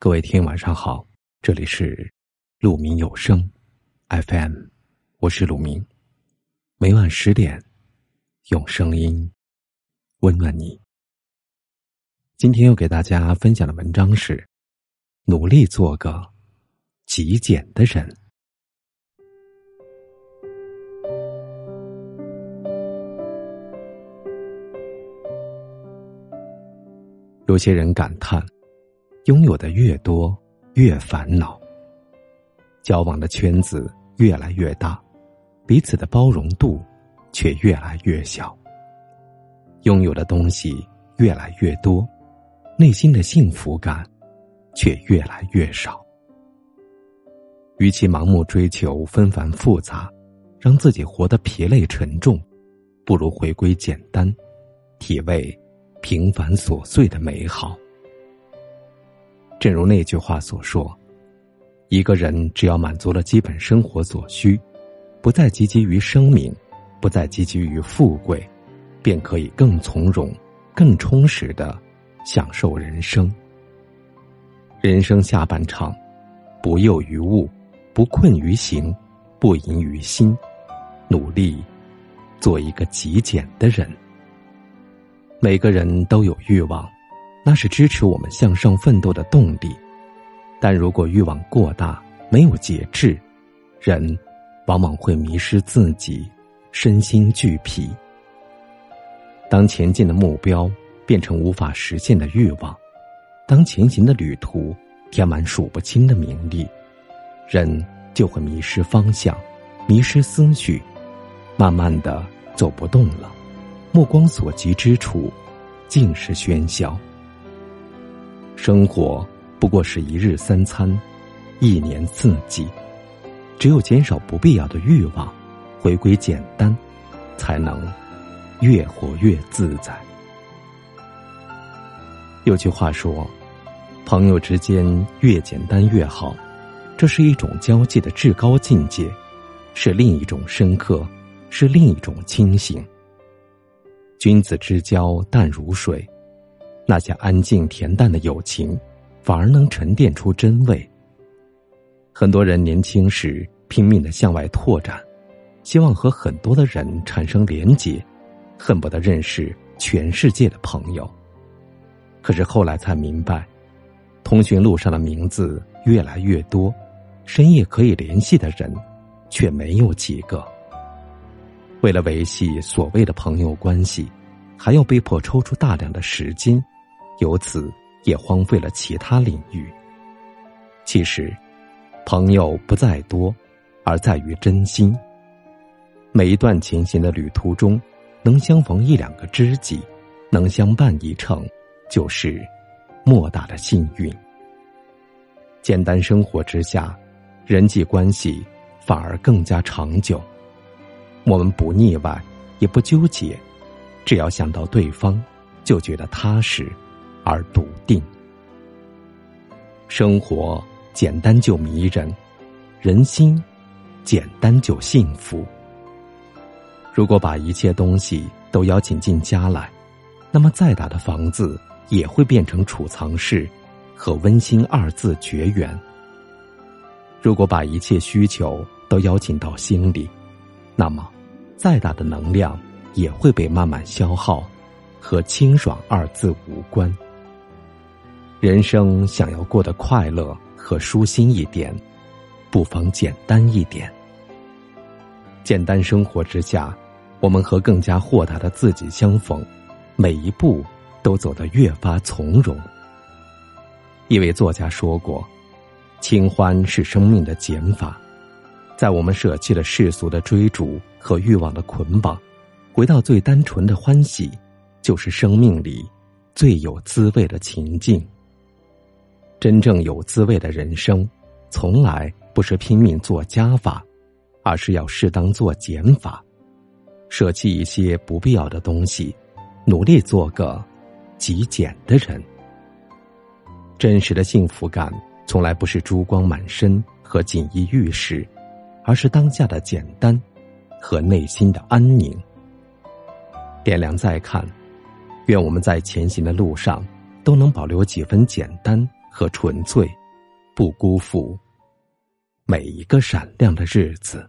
各位听，晚上好，这里是鹿鸣有声 FM，我是鲁明，每晚十点用声音温暖你。今天要给大家分享的文章是：努力做个极简的人。有些人感叹。拥有的越多，越烦恼；交往的圈子越来越大，彼此的包容度却越来越小。拥有的东西越来越多，内心的幸福感却越来越少。与其盲目追求纷繁复杂，让自己活得疲累沉重，不如回归简单，体味平凡琐碎的美好。正如那句话所说：“一个人只要满足了基本生活所需，不再汲汲于生命，不再汲汲于富贵，便可以更从容、更充实的享受人生。人生下半场，不囿于物，不困于行，不淫于心，努力做一个极简的人。每个人都有欲望。”那是支持我们向上奋斗的动力，但如果欲望过大，没有节制，人往往会迷失自己，身心俱疲。当前进的目标变成无法实现的欲望，当前行的旅途填满数不清的名利，人就会迷失方向，迷失思绪，慢慢的走不动了。目光所及之处，尽是喧嚣。生活不过是一日三餐，一年四季，只有减少不必要的欲望，回归简单，才能越活越自在。有句话说：“朋友之间越简单越好。”这是一种交际的至高境界，是另一种深刻，是另一种清醒。君子之交淡如水。那些安静恬淡的友情，反而能沉淀出真味。很多人年轻时拼命的向外拓展，希望和很多的人产生连结，恨不得认识全世界的朋友。可是后来才明白，通讯录上的名字越来越多，深夜可以联系的人却没有几个。为了维系所谓的朋友关系，还要被迫抽出大量的时间。由此也荒废了其他领域。其实，朋友不在多，而在于真心。每一段前行的旅途中，能相逢一两个知己，能相伴一程，就是莫大的幸运。简单生活之下，人际关系反而更加长久。我们不腻歪，也不纠结，只要想到对方，就觉得踏实。而笃定，生活简单就迷人，人心简单就幸福。如果把一切东西都邀请进家来，那么再大的房子也会变成储藏室，和温馨二字绝缘。如果把一切需求都邀请到心里，那么再大的能量也会被慢慢消耗，和清爽二字无关。人生想要过得快乐和舒心一点，不妨简单一点。简单生活之下，我们和更加豁达的自己相逢，每一步都走得越发从容。一位作家说过：“清欢是生命的减法，在我们舍弃了世俗的追逐和欲望的捆绑，回到最单纯的欢喜，就是生命里最有滋味的情境。”真正有滋味的人生，从来不是拼命做加法，而是要适当做减法，舍弃一些不必要的东西，努力做个极简的人。真实的幸福感，从来不是珠光满身和锦衣玉食，而是当下的简单和内心的安宁。点亮再看，愿我们在前行的路上，都能保留几分简单。和纯粹，不辜负每一个闪亮的日子。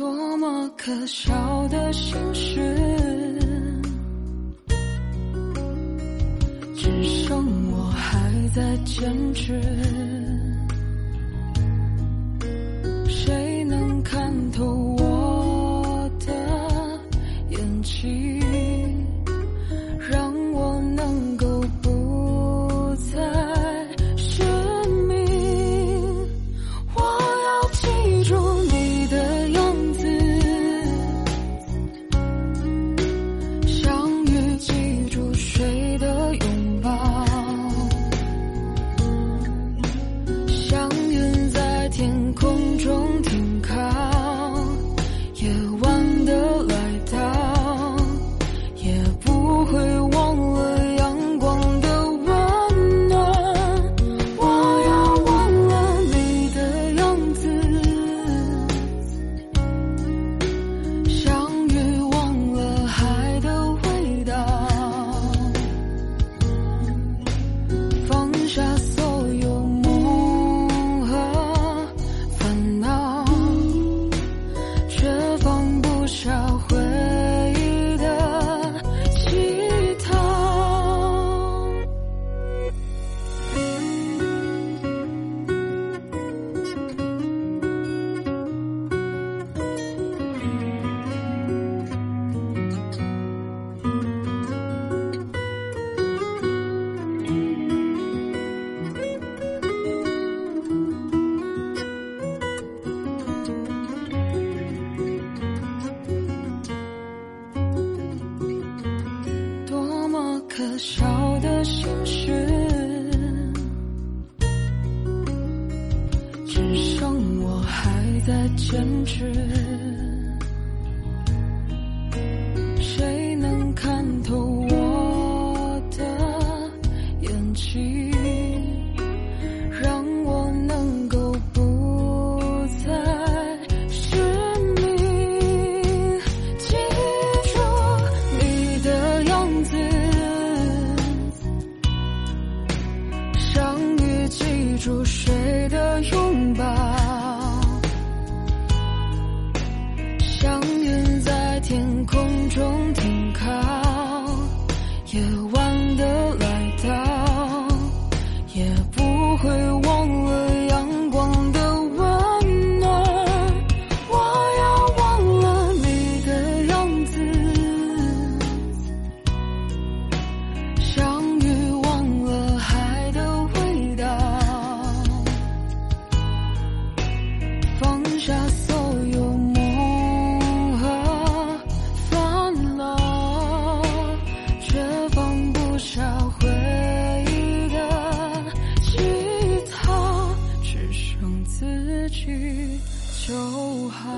多么可笑的心事，只剩我还在坚持。的坚持。夜去就好。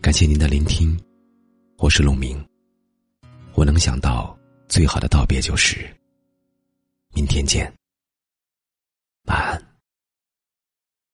感谢您的聆听，我是陆明。我能想到。最好的道别就是，明天见，